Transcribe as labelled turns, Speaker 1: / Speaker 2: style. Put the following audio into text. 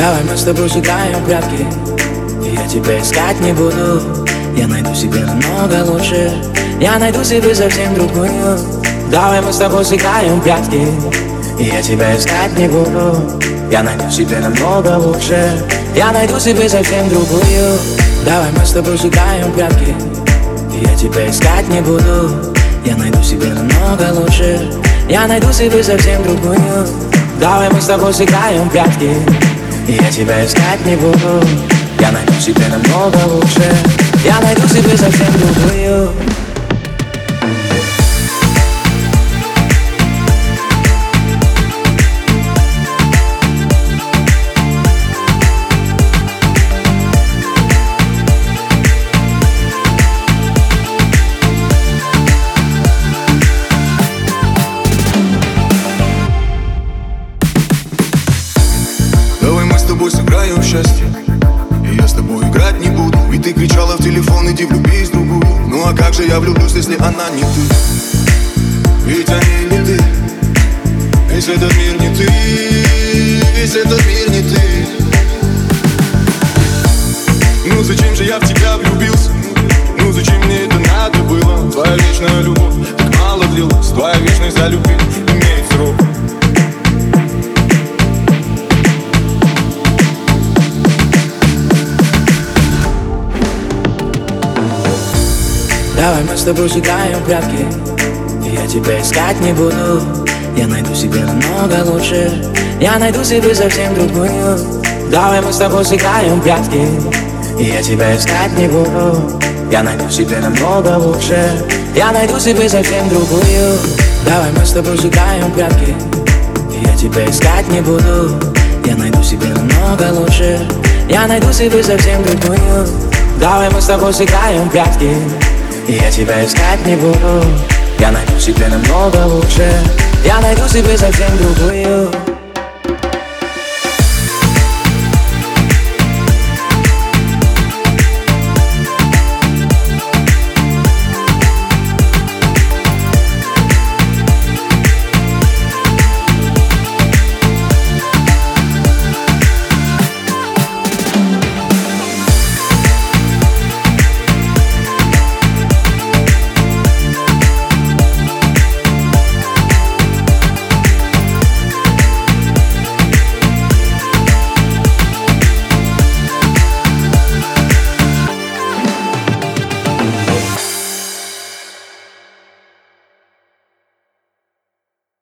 Speaker 1: Давай мы с тобой сыграем прятки. Я тебя искать не буду. Я найду себе намного лучше. Я найду себе совсем другую. Давай мы с тобой сыграем прятки. Я тебя искать не буду. Я найду себе намного лучше. Я найду себе совсем другую. Давай мы с тобой сыграем прятки. Я тебя искать не буду. Я найду себе намного лучше. Я найду себе совсем другую. Давай мы с тобой сыграем прятки Я тебя искать не буду. Я найду себе намного лучше. Я найду себе совсем другую
Speaker 2: сыграем в счастье. И я с тобой играть не буду. Ведь ты кричала в телефон, иди влюбись в другую. Ну а как же я влюблюсь, если она не ты? Ведь они не ты. Весь этот мир не ты. Весь этот мир не ты. Ну зачем же я в тебя влюбился? Ну зачем мне это надо было? Твоя вечная любовь так мало длилась. Твоя вечность за любви
Speaker 1: Давай мы с тобой сыграем прятки. Я тебя искать не буду. Я найду себе намного лучше. Я найду себе совсем другую. Давай мы с тобой сыграем прятки. Я тебя искать не буду. Я найду себе намного лучше. Я найду себе совсем другую. Давай мы с тобой сыграем прятки. Я тебя искать не буду. Я найду себе намного лучше. Я найду себе совсем другую. Давай мы с тобой сыграем прятки я тебя искать не буду. Я найду себе намного лучше. Я найду себе совсем другую